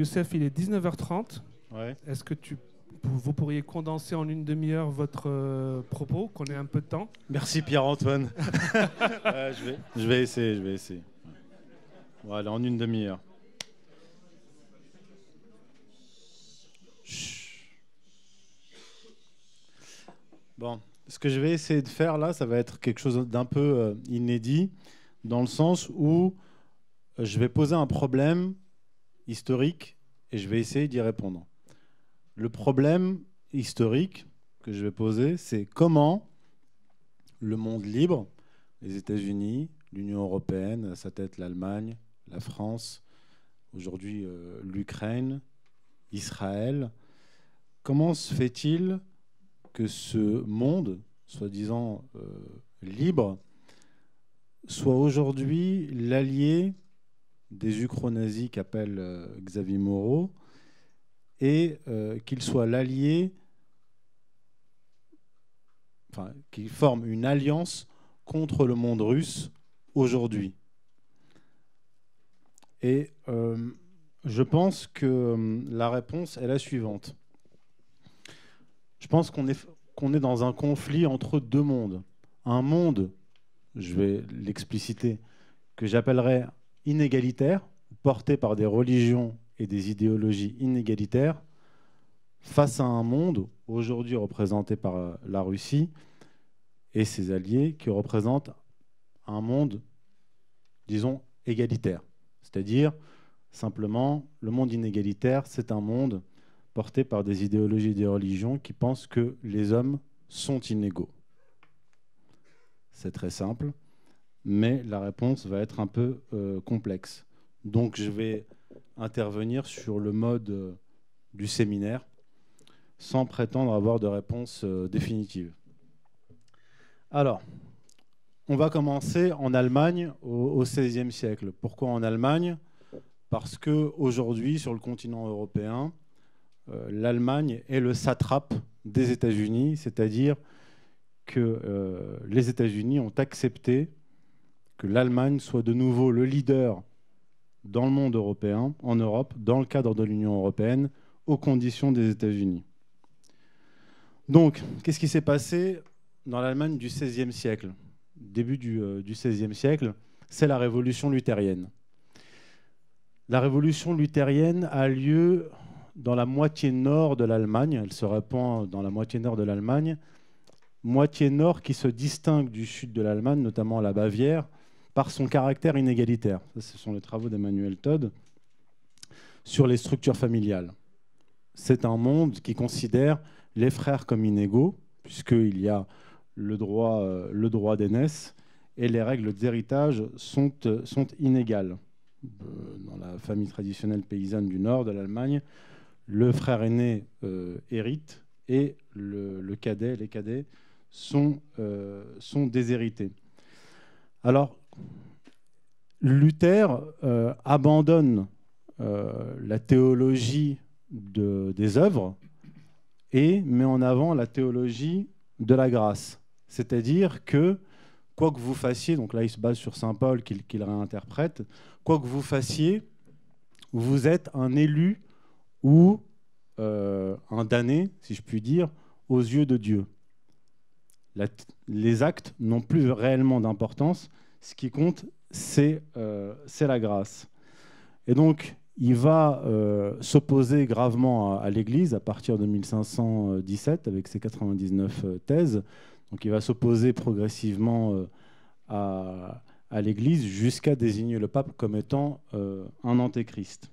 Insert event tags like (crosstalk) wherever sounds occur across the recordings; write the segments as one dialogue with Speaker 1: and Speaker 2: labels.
Speaker 1: Youssef, il est 19h30.
Speaker 2: Ouais.
Speaker 1: Est-ce que tu, vous pourriez condenser en une demi-heure votre euh, propos, qu'on ait un peu de temps?
Speaker 2: Merci Pierre-Antoine. Ouais, (laughs) je, vais, je vais essayer, je vais essayer. Voilà, en une demi-heure. Bon, ce que je vais essayer de faire là, ça va être quelque chose d'un peu euh, inédit, dans le sens où euh, je vais poser un problème historique et je vais essayer d'y répondre. Le problème historique que je vais poser, c'est comment le monde libre, les États-Unis, l'Union européenne, à sa tête l'Allemagne, la France, aujourd'hui euh, l'Ukraine, Israël, comment se fait-il que ce monde, soi-disant euh, libre, soit aujourd'hui l'allié des ukro-nazis qu'appelle euh, Xavier Moreau et euh, qu'il soit l'allié, qu'il forme une alliance contre le monde russe aujourd'hui. Et euh, je pense que la réponse est la suivante. Je pense qu'on est, qu'on est dans un conflit entre deux mondes. Un monde, je vais l'expliciter, que j'appellerais inégalitaire, porté par des religions et des idéologies inégalitaires, face à un monde aujourd'hui représenté par euh, la Russie et ses alliés qui représentent un monde, disons, égalitaire. C'est-à-dire, simplement, le monde inégalitaire, c'est un monde porté par des idéologies et des religions qui pensent que les hommes sont inégaux. C'est très simple, mais la réponse va être un peu euh, complexe. Donc je vais intervenir sur le mode euh, du séminaire sans prétendre avoir de réponse euh, définitive. Alors, on va commencer en Allemagne au XVIe siècle. Pourquoi en Allemagne? Parce qu'aujourd'hui, sur le continent européen, l'Allemagne est le satrape des États-Unis, c'est-à-dire que les États-Unis ont accepté que l'Allemagne soit de nouveau le leader dans le monde européen, en Europe, dans le cadre de l'Union européenne, aux conditions des États-Unis. Donc, qu'est-ce qui s'est passé dans l'Allemagne du XVIe siècle Début du, euh, XVIe siècle, c'est la révolution luthérienne. La révolution luthérienne a lieu dans la moitié nord de l'Allemagne. Elle se répand dans la moitié nord de l'Allemagne. Moitié nord qui se distingue du sud de l'Allemagne, notamment la Bavière, par son caractère inégalitaire. Ce sont les travaux d'Emmanuel Todd sur les structures familiales. C'est un monde qui considère les frères comme inégaux, puisqu'il y a le droit, euh, le d'aînesse et les règles d'héritage sont, euh, inégales. Euh, dans la famille traditionnelle paysanne du nord de l'Allemagne, le frère aîné hérite et le, cadet, les cadets sont, sont déshérités. Alors, Luther euh, abandonne la théologie de, des œuvres et met en avant la théologie de la grâce. C'est-à-dire que, quoi que vous fassiez, donc là il se base sur Saint Paul qu'il qu réinterprète, quoi que vous fassiez, vous êtes un élu ou euh, un damné, si je puis dire, aux yeux de Dieu. Les actes n'ont plus réellement d'importance. Ce qui compte, c'est euh, la grâce. Et donc, il va euh, s'opposer gravement à, l'Église à partir de 1517 avec ses 99 euh, thèses. Donc, il va s'opposer progressivement à, l'Église jusqu'à désigner le pape comme étant un antéchrist.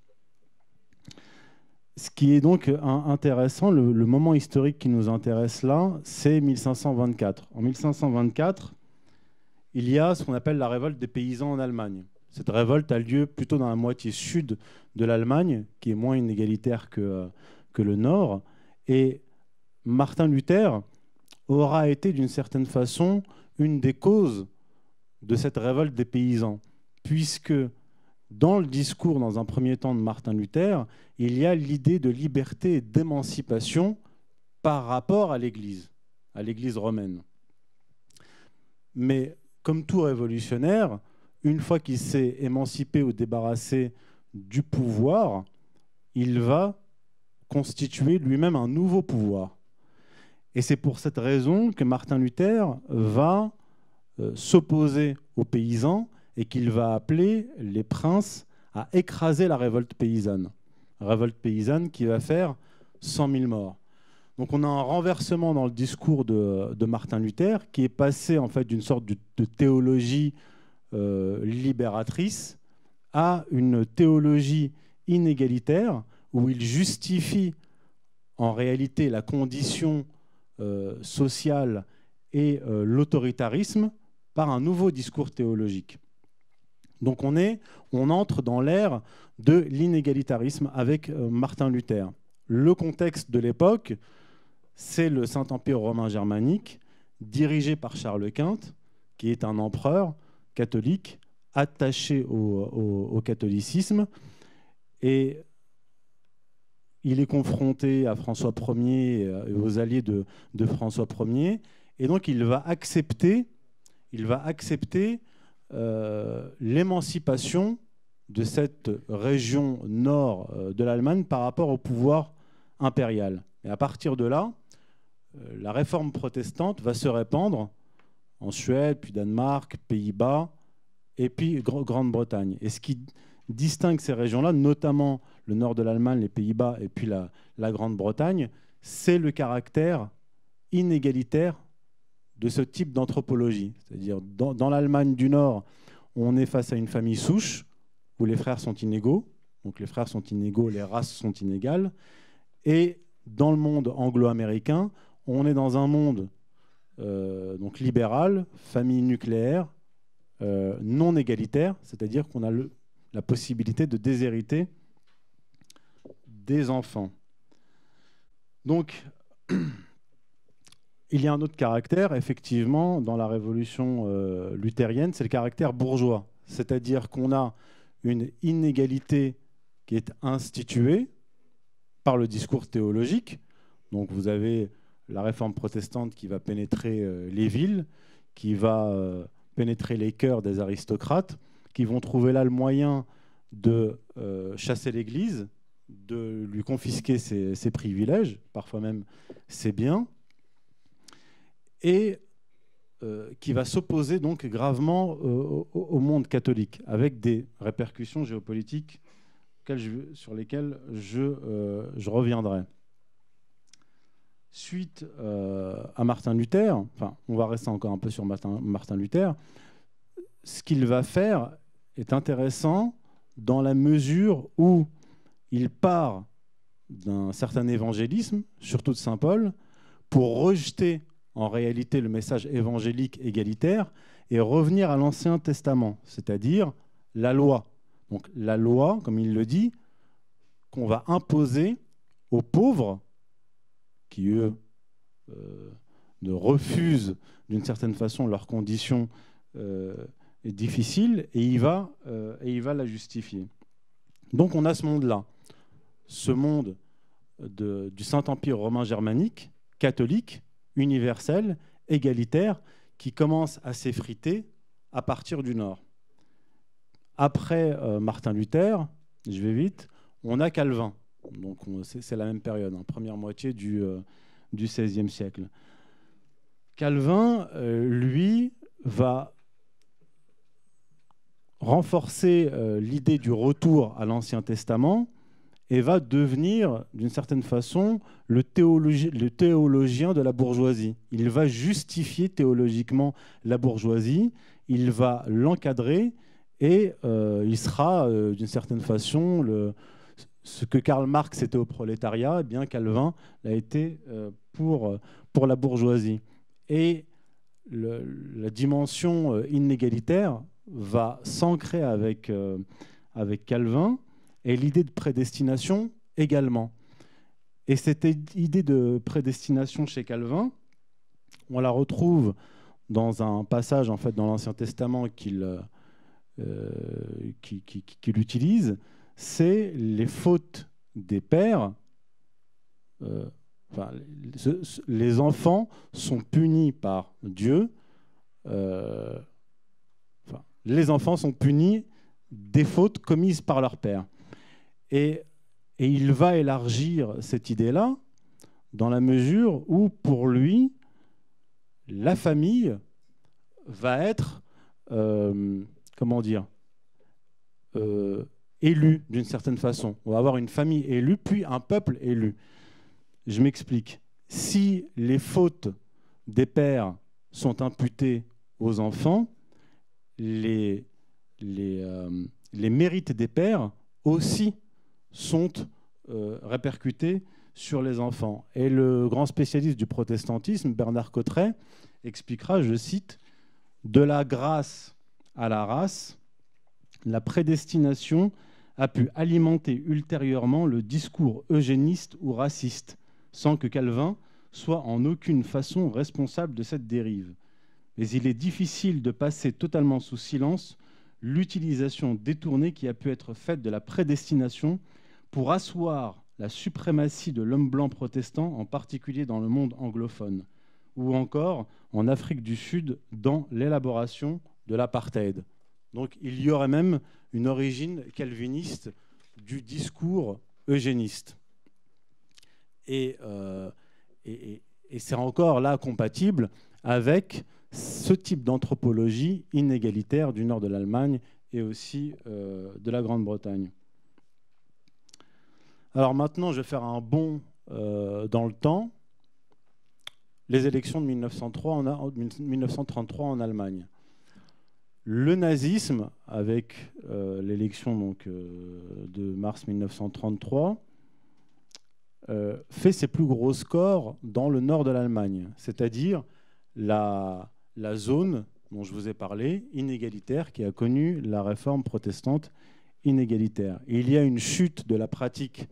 Speaker 2: Ce qui est donc intéressant, le, le, moment historique qui nous intéresse là, c'est 1524. En 1524, il y a ce qu'on appelle la révolte des paysans en Allemagne. Cette révolte a lieu plutôt dans la moitié sud de l'Allemagne, qui est moins inégalitaire que, que le nord. Et Martin Luther aura été d'une certaine façon une des causes de cette révolte des paysans, puisque dans le discours, dans un premier temps, de Martin Luther, il y a l'idée de liberté et d'émancipation par rapport à l'Église, à l'Église romaine. Mais comme tout révolutionnaire, une fois qu'il s'est émancipé ou débarrassé du pouvoir, il va constituer lui-même un nouveau pouvoir. Et c'est pour cette raison que Martin Luther va euh, s'opposer aux paysans et qu'il va appeler les princes à écraser la révolte paysanne. Révolte paysanne qui va faire 100 000 morts. Donc on a un renversement dans le discours de, Martin Luther qui est passé en fait d'une sorte de, théologie euh, libératrice à une théologie inégalitaire où il justifie en réalité la condition euh, sociale et euh, l'autoritarisme par un nouveau discours théologique. Donc on, est, on entre dans l'ère de l'inégalitarisme avec Martin Luther. Le contexte de l'époque, c'est le Saint-Empire romain germanique, dirigé par Charles Quint, qui est un empereur catholique attaché au, catholicisme. Et il est confronté à François Ier et aux alliés de, François Ier. Et donc il va accepter, euh, l'émancipation de cette région nord euh, de l'Allemagne par rapport au pouvoir impérial. Et à partir de là, euh, la réforme protestante va se répandre en Suède, puis Danemark, Pays-Bas, et puis Grande-Bretagne. Et ce qui distingue ces régions-là, notamment le nord de l'Allemagne, les Pays-Bas et puis la, Grande-Bretagne, c'est le caractère inégalitaire de ce type d'anthropologie. C'est-à-dire, dans, dans l'Allemagne du Nord, on est face à une famille souche où les frères sont inégaux. Donc les frères sont inégaux, les races sont inégales. Et dans le monde anglo-américain, on est dans un monde euh, donc libéral, famille nucléaire, euh, non égalitaire, c'est-à-dire qu'on a la possibilité de déshériter des enfants. Donc, (clears throat) il y a un autre caractère, effectivement, dans la révolution euh, luthérienne, c'est le caractère bourgeois. C'est-à-dire qu'on a une inégalité qui est instituée par le discours théologique. Donc vous avez la réforme protestante qui va pénétrer euh, les villes, qui va euh, pénétrer les cœurs des aristocrates, qui vont trouver là le moyen de euh, chasser l'Église, de lui confisquer ses, privilèges, parfois même ses biens, et qui va s'opposer donc gravement au, monde catholique, avec des répercussions géopolitiques sur lesquelles je, je reviendrai suite euh, à Martin Luther, enfin, on va rester encore un peu sur Martin, Martin Luther, ce qu'il va faire est intéressant dans la mesure où il part d'un certain évangélisme, surtout de Saint Paul, pour rejeter en réalité le message évangélique égalitaire et revenir à l'Ancien Testament, c'est-à-dire la loi. Donc la loi, comme il le dit, qu'on va imposer aux pauvres qui, eux, euh, ne refusent d'une certaine façon leurs conditions euh, difficiles, et il, va, euh, et il va la justifier. Donc on a ce monde-là, ce monde de, du Saint-Empire romain germanique, catholique, universel, égalitaire, qui commence à s'effriter à partir du nord. Après Martin Luther, je vais vite, on a Calvin. Donc c'est la même période, hein, première moitié du, euh, XVIe siècle. Calvin, euh, lui, va renforcer euh, l'idée du retour à l'Ancien Testament et va devenir, d'une certaine façon, le, théologien de la bourgeoisie. Il va justifier théologiquement la bourgeoisie, il va l'encadrer et il sera, d'une certaine façon, le, ce que Karl Marx était au prolétariat, eh bien Calvin l'a été euh, pour, euh, pour la bourgeoisie. Et la dimension euh, inégalitaire va s'ancrer avec, avec Calvin et l'idée de prédestination également. Et cette idée de prédestination chez Calvin, on la retrouve dans un passage en fait dans l'Ancien Testament qu'il utilise c'est les fautes des pères. Euh, les enfants sont punis par Dieu. Euh, les enfants sont punis des fautes commises par leur père. Et, il va élargir cette idée-là dans la mesure où, pour lui, la famille va être, euh, comment dire, élue d'une certaine façon. On va avoir une famille élue, puis un peuple élu. Je m'explique. Si les fautes des pères sont imputées aux enfants, les, euh, mérites des pères aussi sont euh, répercutés sur les enfants. Et le grand spécialiste du protestantisme, Bernard Cotteret, expliquera, je cite, De la grâce à la race, la prédestination a pu alimenter ultérieurement le discours eugéniste ou raciste, sans que Calvin soit en aucune façon responsable de cette dérive. Mais il est difficile de passer totalement sous silence l'utilisation détournée qui a pu être faite de la prédestination pour asseoir la suprématie de l'homme blanc protestant, en particulier dans le monde anglophone, ou encore en Afrique du Sud dans l'élaboration de l'apartheid. Donc il y aurait même une origine calviniste du discours eugéniste. Et, euh, et, c'est encore là compatible avec ce type d'anthropologie inégalitaire du nord de l'Allemagne et aussi euh, de la Grande-Bretagne. Alors maintenant, je vais faire un bond euh, dans le temps. Les élections de 1903 en, 1933 en Allemagne. Le nazisme, avec euh, l'élection donc de mars 1933, fait ses plus gros scores dans le nord de l'Allemagne, c'est-à-dire la, zone dont je vous ai parlé, inégalitaire, qui a connu la réforme protestante inégalitaire. il y a une chute de la pratique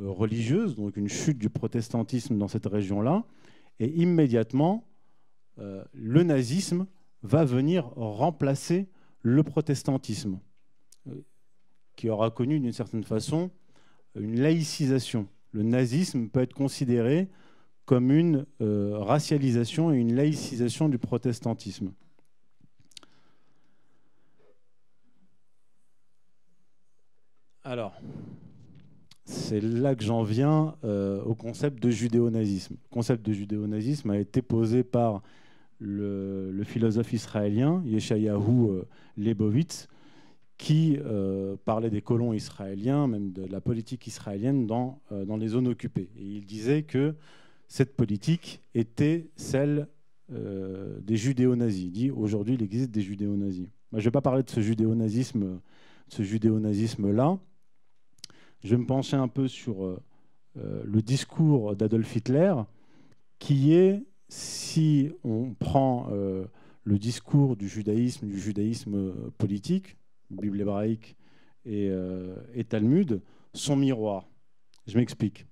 Speaker 2: euh, religieuse, donc une chute du protestantisme dans cette région-là, et immédiatement, euh, le nazisme va venir remplacer le protestantisme, euh, qui aura connu d'une certaine façon une laïcisation. Le nazisme peut être considéré comme une euh, racialisation et une laïcisation du protestantisme. Alors, c'est là que j'en viens euh, au concept de judéo-nazisme. Le concept de judéo-nazisme a été posé par le, philosophe israélien Yeshayahu euh, Lebovitz, qui parlait des colons israéliens, même de la politique israélienne dans, dans les zones occupées. Et il disait que cette politique était celle euh, des judéo-nazis. dit aujourd'hui, il existe des judéo-nazis. je ne vais pas parler de ce judéo-nazisme, ce judéo-nazisme-là. Je vais me pencher un peu sur euh, euh, le discours d'Adolf Hitler, qui est, si on prend le discours du judaïsme, du judaïsme politique, Bible hébraïque et, et Talmud, son miroir. Je m'explique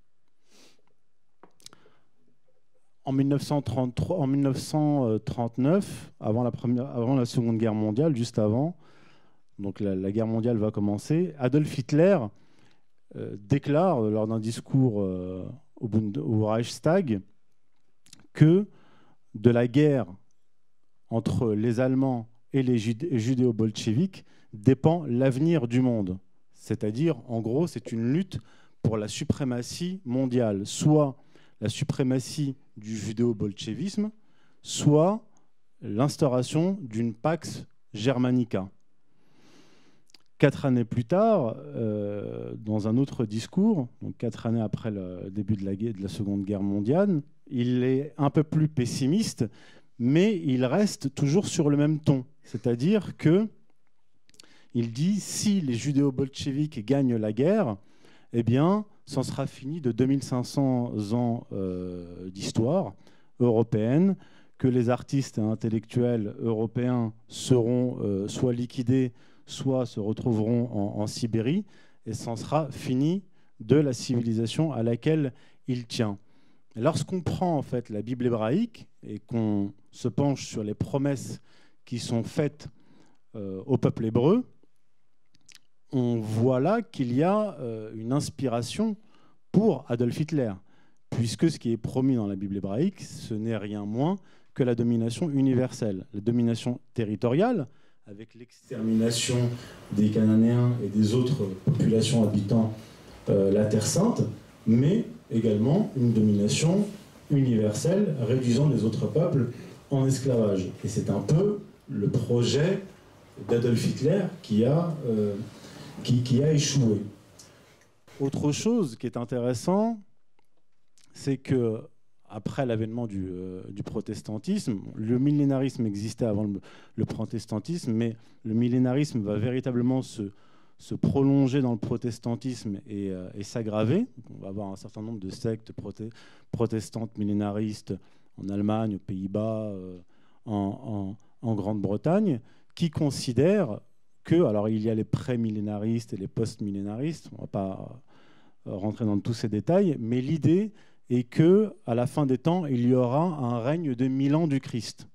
Speaker 2: en, 1933, en 1939, avant la, Seconde Guerre mondiale, juste avant, donc la, guerre mondiale va commencer, Adolf Hitler euh, déclare lors d'un discours euh, au, Reichstag que de la guerre entre les Allemands et les judéo-bolcheviques dépend l'avenir du monde. C'est-à-dire, en gros, c'est une lutte pour la suprématie mondiale, soit la suprématie du judéo-bolchevisme, soit l'instauration d'une Pax Germanica. Quatre années plus tard, euh, dans un autre discours, donc quatre années après le début de la, de la Seconde Guerre mondiale, il est un peu plus pessimiste, mais il reste toujours sur le même ton. C'est-à-dire que il dit si les judéo-bolcheviques gagnent la guerre, eh bien, c'en sera fini de 2500 ans euh, d'histoire européenne, que les artistes et intellectuels européens seront euh, soit liquidés, soit se retrouveront en, Sibérie, et c'en sera fini de la civilisation à laquelle il tient. Lorsqu'on prend en fait la Bible hébraïque et qu'on se penche sur les promesses qui sont faites euh, au peuple hébreu, on voit là qu'il y a euh, une inspiration pour Adolf Hitler, puisque ce qui est promis dans la Bible hébraïque, ce n'est rien moins que la domination universelle, la domination territoriale, avec l'extermination des Cananéens et des autres populations habitant la Terre sainte, mais également une domination universelle réduisant les autres peuples en esclavage. Et c'est un peu le projet d'Adolf Hitler qui a, qui, a échoué. Autre chose qui est intéressant, c'est que après l'avènement du, euh, protestantisme, le millénarisme existait avant le, protestantisme, mais le millénarisme va véritablement se, prolonger dans le protestantisme euh, et, s'aggraver. On va avoir un certain nombre de sectes protestantes millénaristes en Allemagne, aux Pays-Bas, euh, en Grande-Bretagne, qui considèrent que, alors il y a les pré-millénaristes et les post-millénaristes, on ne va pas rentrer dans tous ces détails, mais l'idée est que à la fin des temps, il y aura un règne de mille ans du Christ.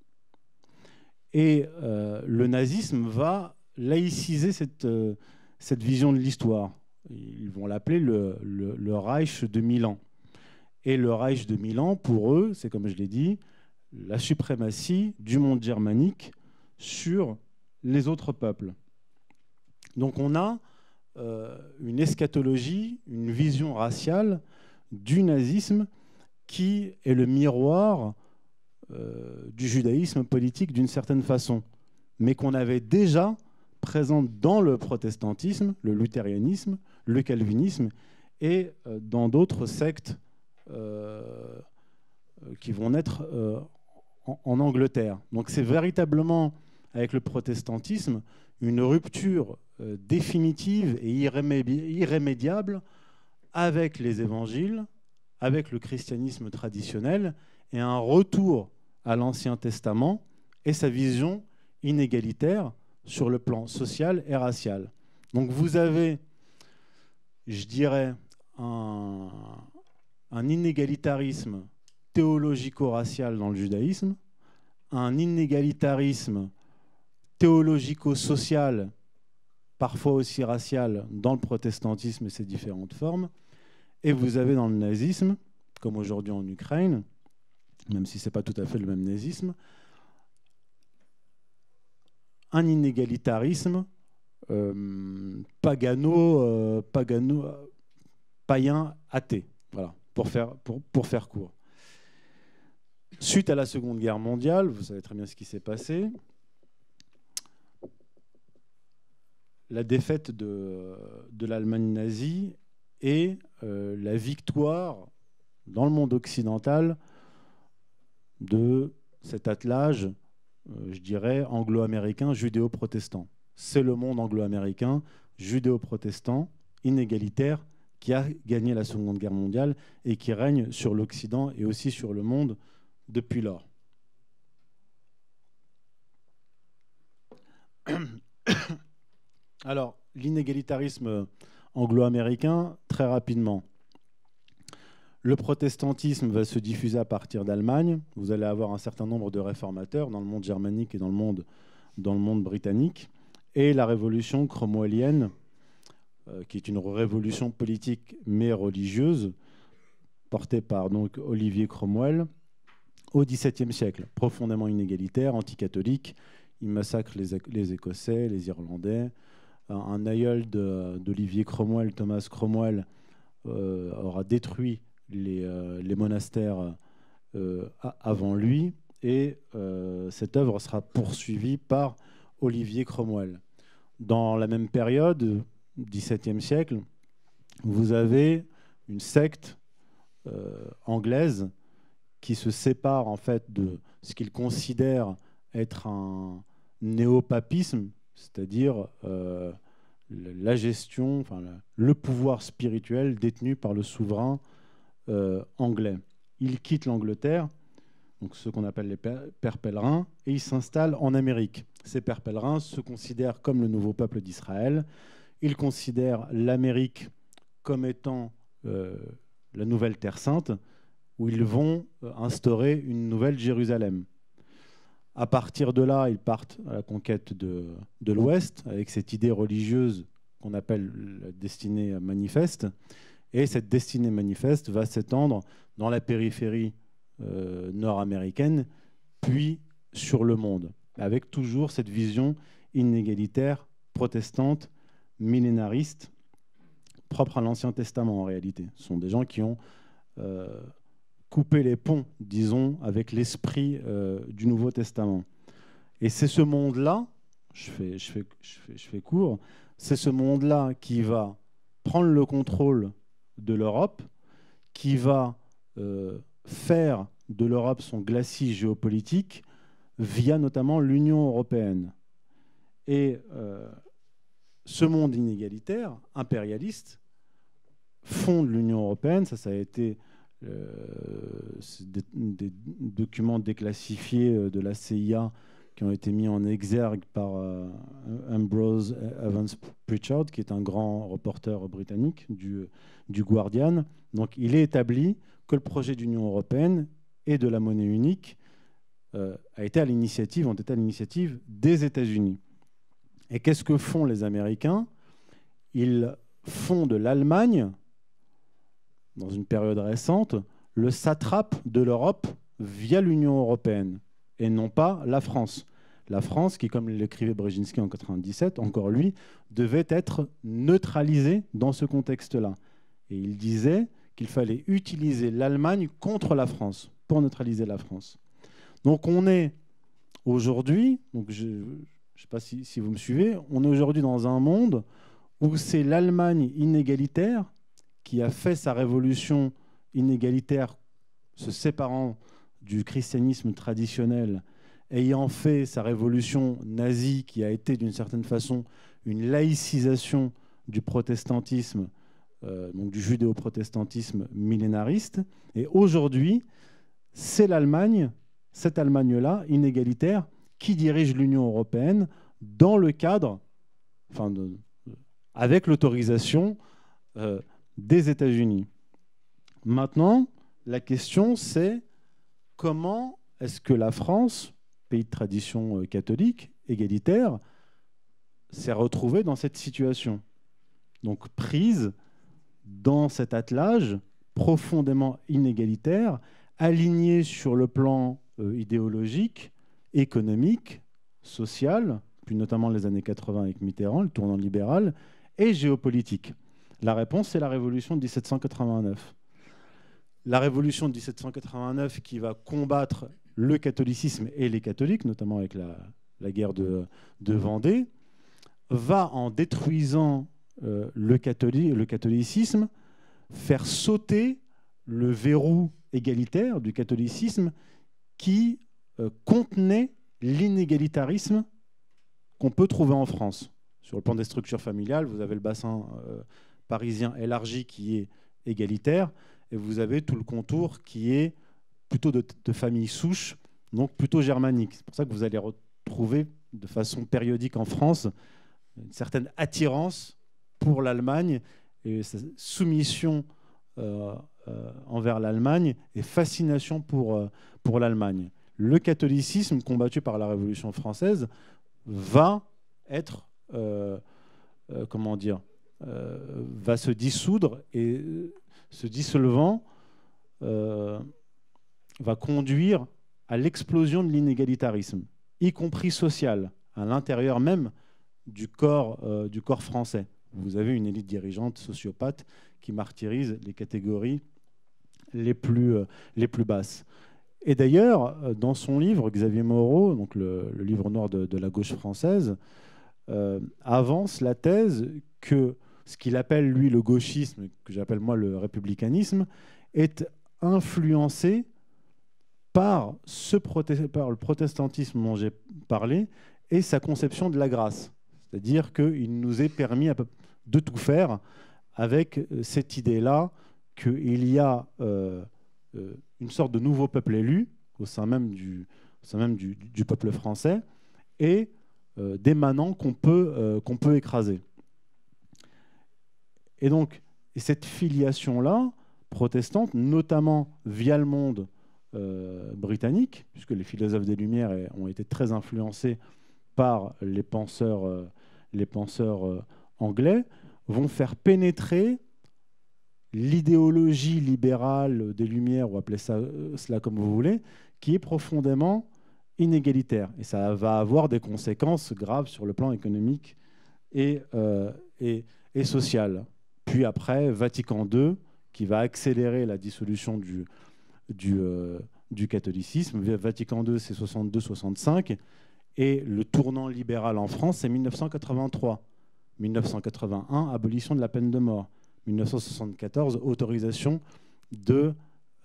Speaker 2: Et euh, le nazisme va laïciser cette, euh, cette vision de l'histoire. Ils vont l'appeler le, le, Reich de Milan. Et le Reich de Milan, pour eux, c'est comme je l'ai dit, la suprématie du monde germanique sur les autres peuples. Donc on a euh, une eschatologie, une vision raciale du nazisme qui est le miroir euh, du judaïsme politique d'une certaine façon, mais qu'on avait déjà présent dans le protestantisme, le luthérianisme, le calvinisme et euh, dans d'autres sectes qui vont naître en Angleterre. Donc c'est véritablement avec le protestantisme une rupture euh, définitive et irrémédiable avec les évangiles, avec le christianisme traditionnel, et un retour à l'Ancien Testament et sa vision inégalitaire sur le plan social et racial. Donc vous avez, je dirais, un, inégalitarisme théologico-racial dans le judaïsme, un inégalitarisme théologico-social parfois aussi raciale dans le protestantisme et ses différentes formes. Et vous avez dans le nazisme, comme aujourd'hui en Ukraine, même si ce n'est pas tout à fait le même nazisme, un inégalitarisme euh, pagano, euh, athée. Voilà, pour faire, pour, pour faire court. Suite à la Seconde Guerre mondiale, vous savez très bien ce qui s'est passé. la défaite de, l'Allemagne nazie et euh, la victoire dans le monde occidental de cet attelage, euh, je dirais, anglo-américain, judéo-protestant. C'est le monde anglo-américain, judéo-protestant, inégalitaire, qui a gagné la Seconde Guerre mondiale et qui règne sur l'Occident et aussi sur le monde depuis lors. (coughs) Alors, l'inégalitarisme anglo-américain, très rapidement. Le protestantisme va se diffuser à partir d'Allemagne. Vous allez avoir un certain nombre de réformateurs dans le monde germanique et dans le monde, britannique. Et la révolution cromwellienne, euh, qui est une révolution politique mais religieuse, portée par donc, Olivier Cromwell, au XVIIe siècle, profondément inégalitaire, anticatholique. Il massacre les Écossais, les Irlandais, un aïeul d'Olivier Cromwell, Thomas Cromwell, euh, aura détruit les, euh, monastères euh, avant lui, et cette œuvre sera poursuivie par Olivier Cromwell. Dans la même période, XVIIe siècle, vous avez une secte anglaise qui se sépare en fait de ce qu'il considère être un néopapisme, c'est-à-dire euh, la gestion, le pouvoir spirituel détenu par le souverain euh, anglais. Il quitte l'Angleterre, donc ce qu'on appelle les pères pèlerins, et il s'installe en Amérique. Ces pères pèlerins se considèrent comme le nouveau peuple d'Israël. Ils considèrent l'Amérique comme étant euh, la nouvelle Terre sainte, où ils vont instaurer une nouvelle Jérusalem. À partir de là, ils partent à la conquête de, l'Ouest avec cette idée religieuse qu'on appelle la destinée manifeste. Et cette destinée manifeste va s'étendre dans la périphérie euh, nord-américaine, puis sur le monde, avec toujours cette vision inégalitaire, protestante, millénariste, propres à l'Ancien Testament en réalité. Ce sont des gens qui ont coupé les ponts, disons, avec l'esprit du Nouveau Testament. Et c'est ce monde-là, je fais, court, c'est ce monde-là qui va prendre le contrôle de l'Europe, qui va euh, faire de l'Europe son glacis géopolitique via notamment l'Union européenne. Et euh, ce monde inégalitaire, impérialiste, fonde l'Union européenne. Ça, ça a été euh, des, des, documents déclassifiés de la CIA qui ont été mis en exergue par euh, Ambrose Evans Pritchard, qui est un grand reporter britannique du, du Guardian. Donc il est établi que le projet d'Union européenne et de la monnaie unique euh, a été à l'initiative, ont été à l'initiative des États-Unis. Et qu'est-ce que font les Américains? Ils font de l'Allemagne, dans une période récente, le satrape de l'Europe via l'Union européenne et non pas la France. La France, qui, comme l'écrivait Brzezinski en 1997, encore lui, devait être neutralisée dans ce contexte-là. Et il disait qu'il fallait utiliser l'Allemagne contre la France, pour neutraliser la France. Donc on est aujourd'hui, donc je ne sais pas si, si, vous me suivez, on est aujourd'hui dans un monde où c'est l'Allemagne inégalitaire qui a fait sa révolution inégalitaire, se séparant du christianisme traditionnel, ayant fait sa révolution nazie qui a été d'une certaine façon une laïcisation du protestantisme, euh, donc du judéo-protestantisme millénariste. Et aujourd'hui, c'est l'Allemagne, cette Allemagne-là, inégalitaire, qui dirige l'Union européenne dans le cadre, enfin, avec l'autorisation euh, des États-Unis. Maintenant, la question c'est comment est-ce que la France, pays de tradition euh, catholique, égalitaire, s'est retrouvée dans cette situation? Donc prise dans cet attelage profondément inégalitaire, aligné sur le plan euh, idéologique, économique, social, puis notamment les années 80 avec Mitterrand, le tournant libéral, et géopolitique. La réponse, c'est la révolution de 1789 la révolution de 1789 qui va combattre le catholicisme et les catholiques, notamment avec la, guerre de, Vendée, va en détruisant euh, le, catholicisme faire sauter le verrou égalitaire du catholicisme qui euh, contenait l'inégalitarisme qu'on peut trouver en France. Sur le plan des structures familiales, vous avez le bassin euh, parisien élargi qui est égalitaire, et vous avez tout le contour qui est plutôt de, famille souche, donc plutôt germanique. C'est pour ça que vous allez retrouver de façon périodique en France une certaine attirance pour l'Allemagne et sa soumission euh, euh, envers l'Allemagne et fascination pour, euh, pour l'Allemagne. Le catholicisme combattu par la Révolution française va être, comment dire, va se dissoudre et se dissolvant, euh, va conduire à l'explosion de l'inégalitarisme, y compris social, à l'intérieur même du corps, euh, du corps français. Vous avez une élite dirigeante sociopathe qui martyrise les catégories les plus, euh, les plus basses. Et d'ailleurs, dans son livre, Xavier Moreau, donc le, livre noir de, la gauche française, avance la thèse que ce qu'il appelle, lui, le gauchisme, que j'appelle moi le républicanisme, est influencé par, le protestantisme dont j'ai parlé et sa conception de la grâce. C'est-à-dire qu'il nous est permis de tout faire avec euh, cette idée-là qu'il y a euh, euh, une sorte de nouveau peuple élu au sein même du, peuple français et des manants qu'on peut, qu'on peut écraser. Et donc, cette filiation-là, protestante, notamment via le monde euh, britannique, puisque les philosophes des Lumières ont été très influencés par les penseurs, euh, les penseurs euh, anglais, vont faire pénétrer l'idéologie libérale des Lumières, ou appelez ça, cela comme vous voulez, qui est profondément inégalitaire. Et ça va avoir des conséquences graves sur le plan économique et, et, et social. Puis après, Vatican II, qui va accélérer la dissolution du, du, euh, du catholicisme. Vatican II, c'est 62-65. Et le tournant libéral en France, c'est 1983. 1981, abolition de la peine de mort. 1974, autorisation de,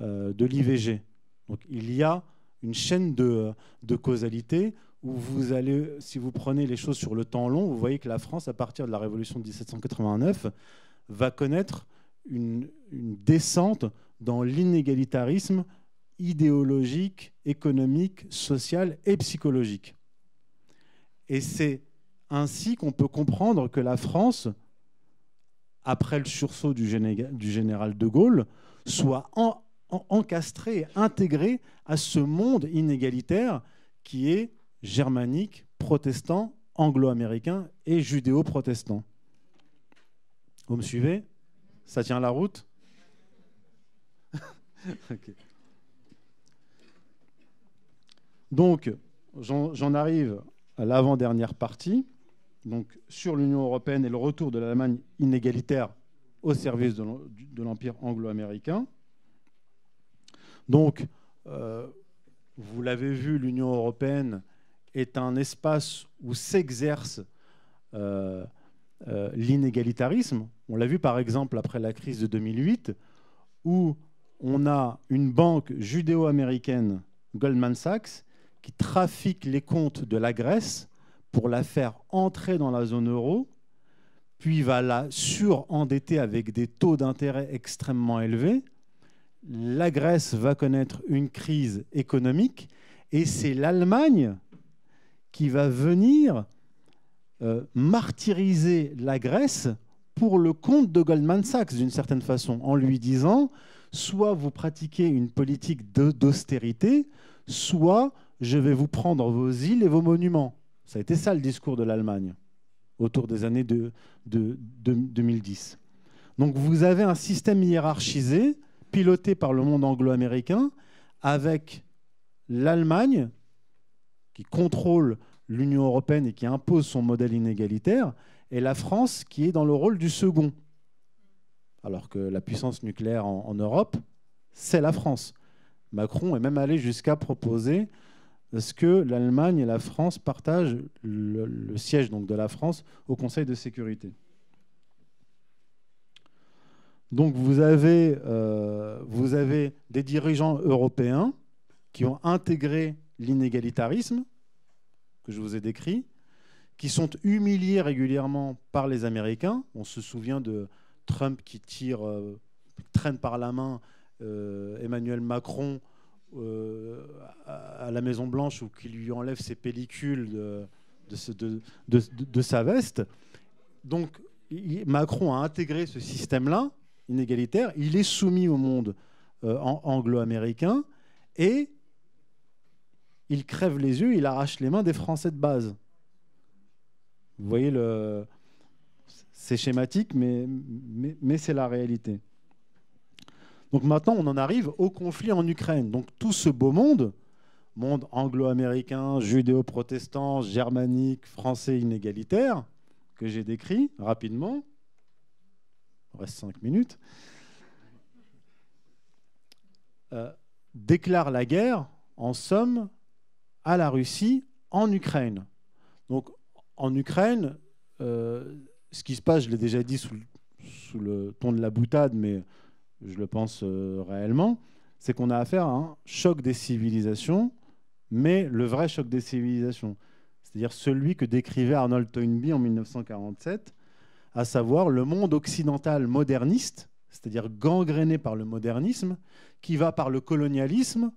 Speaker 2: euh, de l'IVG. Donc il y a une chaîne de, de, causalité où vous allez, si vous prenez les choses sur le temps long, vous voyez que la France, à partir de la Révolution de 1789, va connaître une, descente dans l'inégalitarisme idéologique, économique, social et psychologique. Et c'est ainsi qu'on peut comprendre que la France, après le sursaut du, général de Gaulle, soit encastrée, intégrée à ce monde inégalitaire qui est germanique, protestant, anglo-américain et judéo-protestant. Vous me suivez? Ça tient la route? (laughs) Donc, j'en arrive à l'avant-dernière partie, donc sur l'Union européenne et le retour de l'Allemagne inégalitaire au service de l'Empire anglo-américain. Donc, euh, vous l'avez vu, l'Union européenne est un espace où s'exerce euh, euh, l'inégalitarisme. On l'a vu par exemple après la crise de 2008, où on a une banque judéo-américaine, Goldman Sachs, qui trafique les comptes de la Grèce pour la faire entrer dans la zone euro, puis va la surendetter avec des taux d'intérêt extrêmement élevés. La Grèce va connaître une crise économique et c'est l'Allemagne qui va venir euh, martyriser la Grèce pour le compte de Goldman Sachs, d'une certaine façon, en lui disant soit vous pratiquez une politique d'austérité, soit je vais vous prendre vos îles et vos monuments. Ça a été ça le discours de l'Allemagne autour des années de, 2010. Donc vous avez un système hiérarchisé piloté par le monde anglo-américain avec l'Allemagne qui contrôle l'Union européenne et qui impose son modèle inégalitaire, et la France qui est dans le rôle du second. Alors que la puissance nucléaire en Europe, c'est la France. Macron est même allé jusqu'à proposer est-ce que l'Allemagne et la France partagent le, siège donc, de la France au Conseil de sécurité. Donc vous avez, euh, vous avez des dirigeants européens qui ont intégré l'inégalitarisme que je vous ai décrit, qui sont humiliés régulièrement par les Américains. On se souvient de Trump qui tire, euh, traîne par la main euh, Emmanuel Macron euh, à la Maison Blanche ou qui lui enlève ses pellicules de, de, sa veste. Donc Macron a intégré ce système-là, inégalitaire, il est soumis au monde euh, anglo-américain et il crève les yeux, il arrache les mains des Français de base. Vous voyez, le... c'est schématique, mais, c'est la réalité. Donc maintenant, on en arrive au conflit en Ukraine. Donc tout ce beau monde, monde anglo-américain, judéo-protestant, germanique, français inégalitaire, que j'ai décrit rapidement, il reste cinq minutes, euh, déclare la guerre, en somme, à la Russie en Ukraine. Donc en Ukraine, euh, ce qui se passe, je l'ai déjà dit sous, le ton de la boutade, mais je le pense euh, réellement, c'est qu'on a affaire à un choc des civilisations, mais le vrai choc des civilisations, c'est-à-dire celui que décrivait Arnold Toynbee en 1947, à savoir le monde occidental moderniste, c'est-à-dire gangréné par le modernisme, qui va par le colonialisme,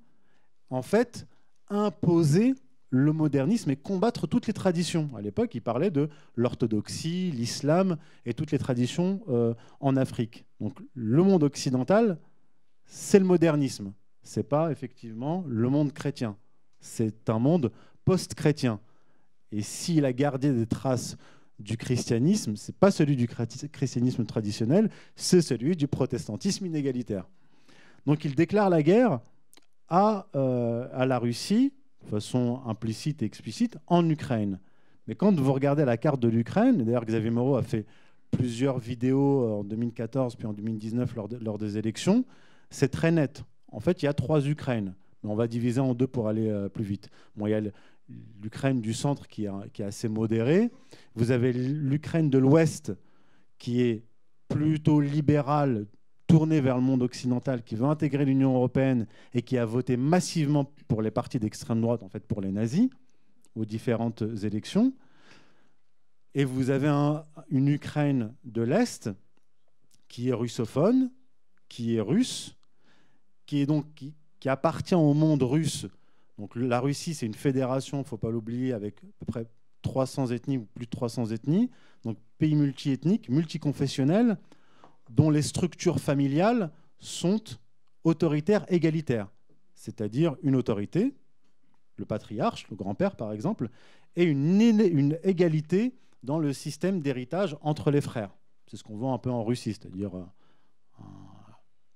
Speaker 2: en fait, imposer le modernisme et combattre toutes les traditions. À l'époque, il parlait de l'orthodoxie, l'islam et toutes les traditions euh, en Afrique. Donc le monde occidental, c'est le modernisme. C'est pas effectivement le monde chrétien. C'est un monde post-chrétien. Et s'il a gardé des traces du christianisme, c'est pas celui du christianisme traditionnel, c'est celui du protestantisme inégalitaire. Donc il déclare la guerre à, euh, à la Russie de façon implicite et explicite en Ukraine. Mais quand vous regardez la carte de l'Ukraine, d'ailleurs Xavier Moreau a fait plusieurs vidéos en 2014 puis en 2019 lors, des élections, c'est très net. En fait, il y a trois Ukraines, mais on va diviser en deux pour aller plus vite. Bon, il y a l'Ukraine du centre qui est, qui est assez modérée. Vous avez l'Ukraine de l'ouest qui est plutôt libérale, tournée vers le monde occidental, qui veut intégrer l'Union européenne et qui a voté massivement pour les partis d'extrême droite, en fait pour les nazis, aux différentes élections. Et vous avez une Ukraine de l'Est qui est russophone, qui est russe, qui, est donc, qui appartient au monde russe. Donc la Russie, c'est une fédération, il ne faut pas l'oublier, avec à peu près 300 ethnies ou plus de 300 ethnies, donc pays multiethnique, multiconfessionnel, dont les structures familiales sont autoritaires égalitaires, c'est-à-dire une autorité, le patriarche, le grand-père par exemple, et une, égalité dans le système d'héritage entre les frères. C'est ce qu'on voit un peu en Russie, c'est-à-dire, euh,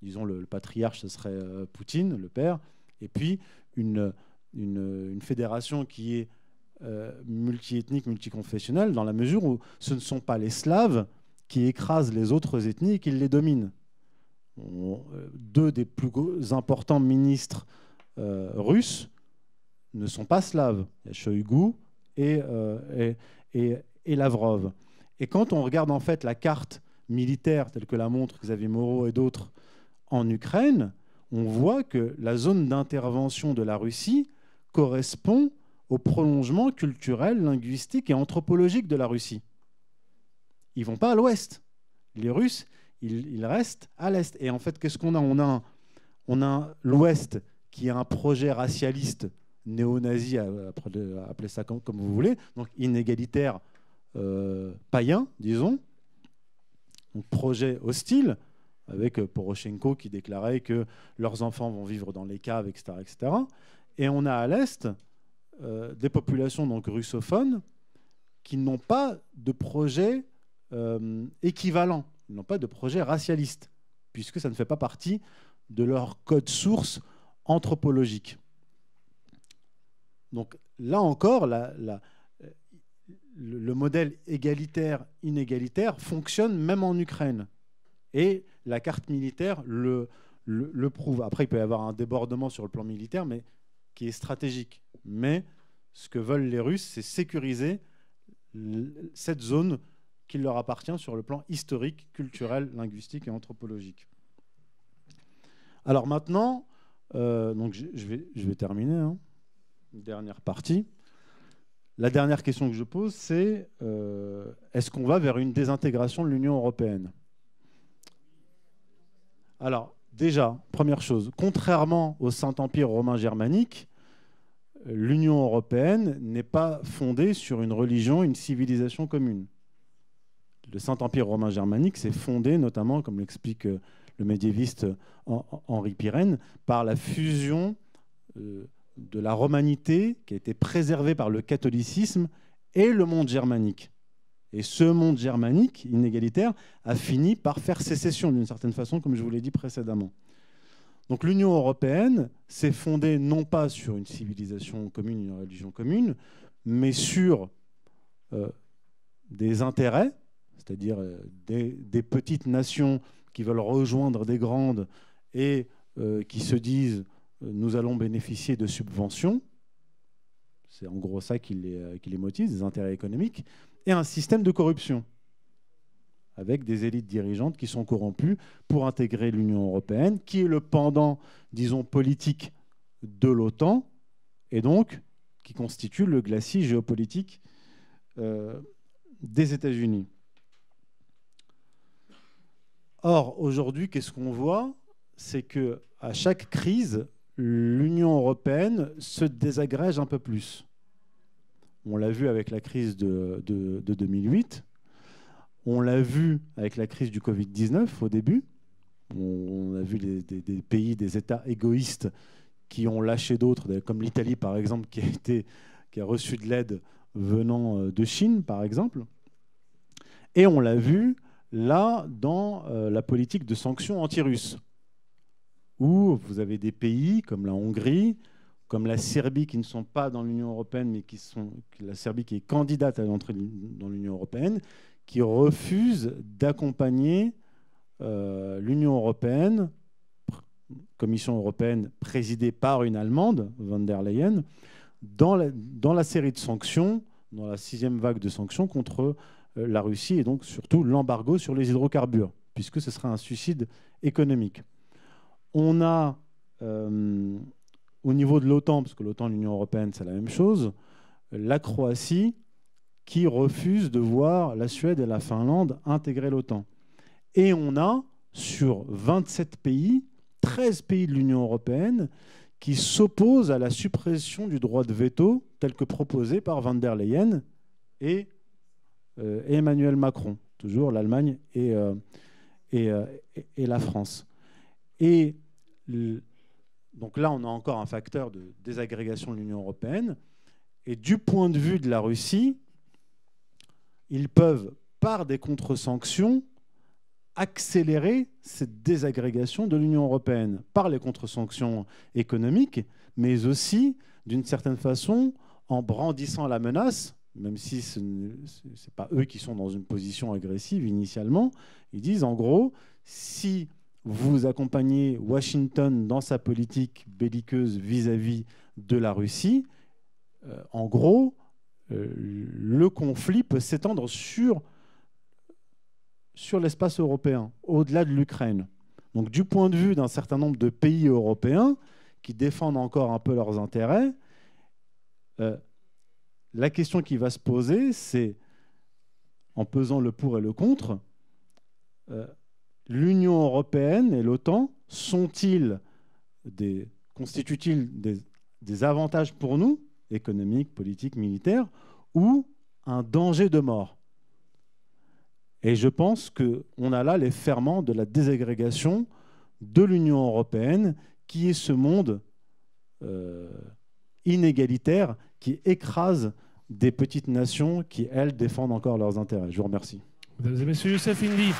Speaker 2: disons, le, patriarche, ce serait euh, Poutine, le père, et puis une, une, une fédération qui est euh, multiethnique, multiconfessionnelle, dans la mesure où ce ne sont pas les Slaves qui écrasent les autres ethnies et qui les dominent. Euh, deux des plus importants ministres euh, russes ne sont pas slaves. Il et, et, Lavrov. Et quand on regarde en fait la carte militaire telle que la montre Xavier Moreau et d'autres en Ukraine, on voit que la zone d'intervention de la Russie correspond au prolongement culturel, linguistique et anthropologique de la Russie. Ils vont pas à l'ouest. Les Russes, ils, restent à l'est. Et en fait, qu'est-ce qu'on a? On a, on a l'ouest qui a un projet racialiste néo-nazi, appelez ça comme, vous voulez, donc inégalitaire, euh, païen, disons. Projet hostile, avec Poroshenko qui déclarait que leurs enfants vont vivre dans les caves, etc. etc. Et on a à l'est euh, des populations donc russophones qui n'ont pas de projet euh, équivalent, ils n'ont pas de projet racialiste, puisque ça ne fait pas partie de leur code source anthropologique. Donc là encore, le modèle égalitaire-inégalitaire fonctionne même en Ukraine. Et la carte militaire le, le, prouve. Après, il peut y avoir un débordement sur le plan militaire, mais qui est stratégique. Mais ce que veulent les Russes, c'est sécuriser cette zone qui leur appartient sur le plan historique, culturel, linguistique et anthropologique. Alors maintenant, euh, donc je, vais, je, vais, terminer. Hein. Une dernière partie. La dernière question que je pose, c'est euh, est-ce qu'on va vers une désintégration de l'Union européenne? Alors, déjà, première chose, contrairement au Saint-Empire romain germanique, l'Union européenne n'est pas fondée sur une religion, une civilisation commune. Le Saint-Empire romain germanique s'est fondé notamment, comme l'explique euh, le médiéviste Henri Pirenne, par la fusion euh, de la romanité qui a été préservée par le catholicisme et le monde germanique. Et ce monde germanique inégalitaire a fini par faire sécession d'une certaine façon, comme je vous l'ai dit précédemment. Donc l'Union européenne s'est fondée non pas sur une civilisation commune, une religion commune, mais sur euh, des intérêts, c'est-à-dire euh, des, petites nations qui veulent rejoindre des grandes et euh, qui se disent nous allons bénéficier de subventions. C'est en gros ça qui les, motive, des intérêts économiques, et un système de corruption avec des élites dirigeantes qui sont corrompues pour intégrer l'Union européenne, qui est le pendant, disons, politique de l'OTAN, et donc qui constitue le glacis géopolitique euh, des États-Unis. Or, aujourd'hui, qu'est-ce qu'on voit? C'est que à chaque crise, l'Union européenne se désagrège un peu plus. On l'a vu avec la crise de, de 2008, on l'a vu avec la crise du Covid-19 au début. On a vu des, pays, des États égoïstes qui ont lâché d'autres, comme l'Italie par exemple, qui a, été, qui a reçu de l'aide venant euh, de Chine par exemple. Et on l'a vu là dans euh, la politique de sanctions anti-russes, où vous avez des pays comme la Hongrie, comme la Serbie qui ne sont pas dans l'Union européenne, mais qui sont la Serbie qui est candidate à l'entrée dans l'Union européenne, qui refuse d'accompagner euh, l'Union européenne, Commission européenne présidée par une Allemande, von der Leyen, dans la, série de sanctions, dans la sixième vague de sanctions contre la Russie et donc surtout l'embargo sur les hydrocarbures, puisque ce sera un suicide économique. On a, euh, au niveau de l'OTAN, parce que l'OTAN et l'Union européenne, c'est la même chose, la Croatie qui refuse de voir la Suède et la Finlande intégrer l'OTAN. Et on a, sur 27 pays, 13 pays de l'Union européenne qui s'opposent à la suppression du droit de veto tel que proposé par van der Leyen et, euh, Emmanuel Macron, toujours l'Allemagne et, euh, euh, et, la France. Et donc là, on a encore un facteur de désagrégation de l'Union européenne. Et du point de vue de la Russie, ils peuvent, par des contre-sanctions, accélérer cette désagrégation de l'Union européenne, par les contre-sanctions économiques, mais aussi, d'une certaine façon, en brandissant la menace, même si ce n'est pas eux qui sont dans une position agressive initialement, ils disent en gros, si vous accompagnez Washington dans sa politique belliqueuse vis-à-vis de la Russie, euh, en gros, euh, le conflit peut s'étendre sur, sur l'espace européen, au-delà de l'Ukraine. Donc du point de vue d'un certain nombre de pays européens qui défendent encore un peu leurs intérêts, euh, la question qui va se poser, c'est, en pesant le pour et le contre, euh, l'Union européenne et l'OTAN sont-ils des, constituent-ils des avantages pour nous économique, politique, militaire, ou un danger de mort? Et je pense qu'on a là les ferments de la désagrégation de l'Union européenne, qui est ce monde euh, inégalitaire qui écrase des petites nations qui, elles, défendent encore leurs intérêts. Je vous remercie.
Speaker 1: Mesdames et messieurs, Youssef Indy.